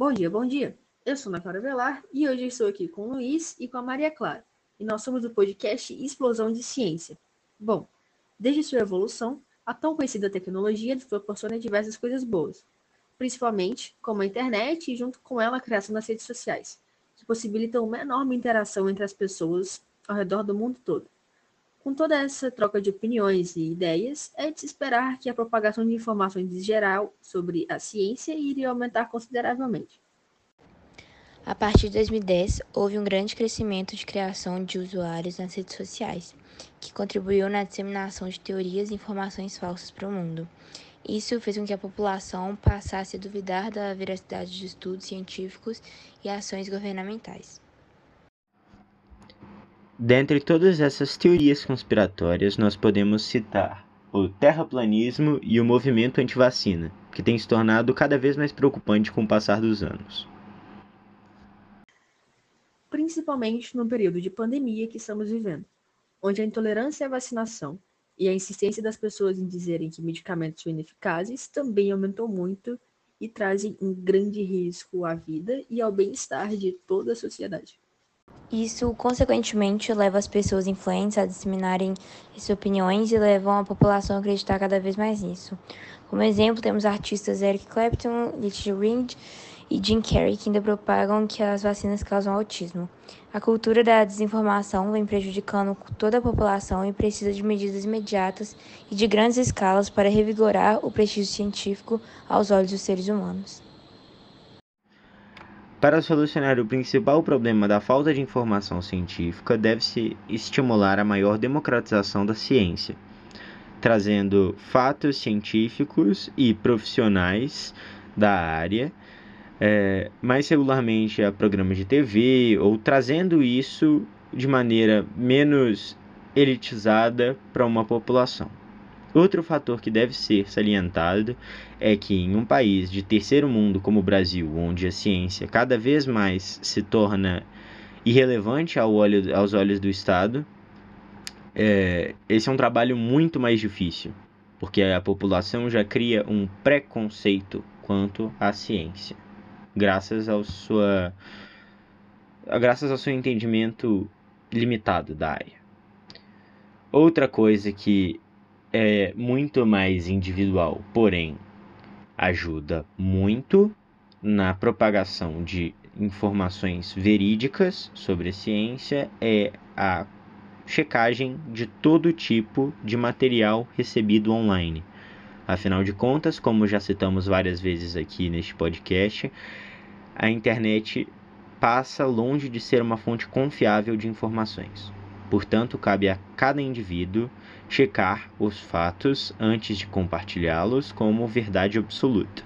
Bom dia, bom dia. Eu sou Ana Clara Velar e hoje estou aqui com o Luiz e com a Maria Clara. E nós somos do podcast Explosão de Ciência. Bom, desde sua evolução, a tão conhecida tecnologia nos proporciona diversas coisas boas, principalmente como a internet e junto com ela a criação das redes sociais, que possibilitam uma enorme interação entre as pessoas ao redor do mundo todo. Com toda essa troca de opiniões e ideias, é de se esperar que a propagação de informações em geral sobre a ciência iria aumentar consideravelmente. A partir de 2010, houve um grande crescimento de criação de usuários nas redes sociais, que contribuiu na disseminação de teorias e informações falsas para o mundo. Isso fez com que a população passasse a duvidar da veracidade de estudos científicos e ações governamentais. Dentre todas essas teorias conspiratórias, nós podemos citar o terraplanismo e o movimento antivacina, que tem se tornado cada vez mais preocupante com o passar dos anos principalmente no período de pandemia que estamos vivendo, onde a intolerância à vacinação e a insistência das pessoas em dizerem que medicamentos são ineficazes também aumentou muito e trazem um grande risco à vida e ao bem-estar de toda a sociedade. Isso, consequentemente, leva as pessoas influentes a disseminarem suas opiniões e levam a população a acreditar cada vez mais nisso. Como exemplo, temos artistas Eric Clapton, Little Ring e Jim Carrey que ainda propagam que as vacinas causam autismo. A cultura da desinformação vem prejudicando toda a população e precisa de medidas imediatas e de grandes escalas para revigorar o prestígio científico aos olhos dos seres humanos. Para solucionar o principal problema da falta de informação científica, deve-se estimular a maior democratização da ciência, trazendo fatos científicos e profissionais da área é, mais regularmente a programas de TV ou trazendo isso de maneira menos elitizada para uma população. Outro fator que deve ser salientado é que em um país de terceiro mundo como o Brasil, onde a ciência cada vez mais se torna irrelevante ao olho, aos olhos do Estado, é, esse é um trabalho muito mais difícil, porque a população já cria um preconceito quanto à ciência graças ao sua graças ao seu entendimento limitado da área. Outra coisa que é muito mais individual, porém ajuda muito na propagação de informações verídicas sobre a ciência é a checagem de todo tipo de material recebido online. Afinal de contas, como já citamos várias vezes aqui neste podcast, a internet passa longe de ser uma fonte confiável de informações. Portanto, cabe a cada indivíduo checar os fatos antes de compartilhá-los como verdade absoluta.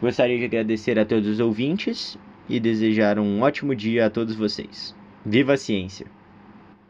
Gostaria de agradecer a todos os ouvintes e desejar um ótimo dia a todos vocês. Viva a ciência!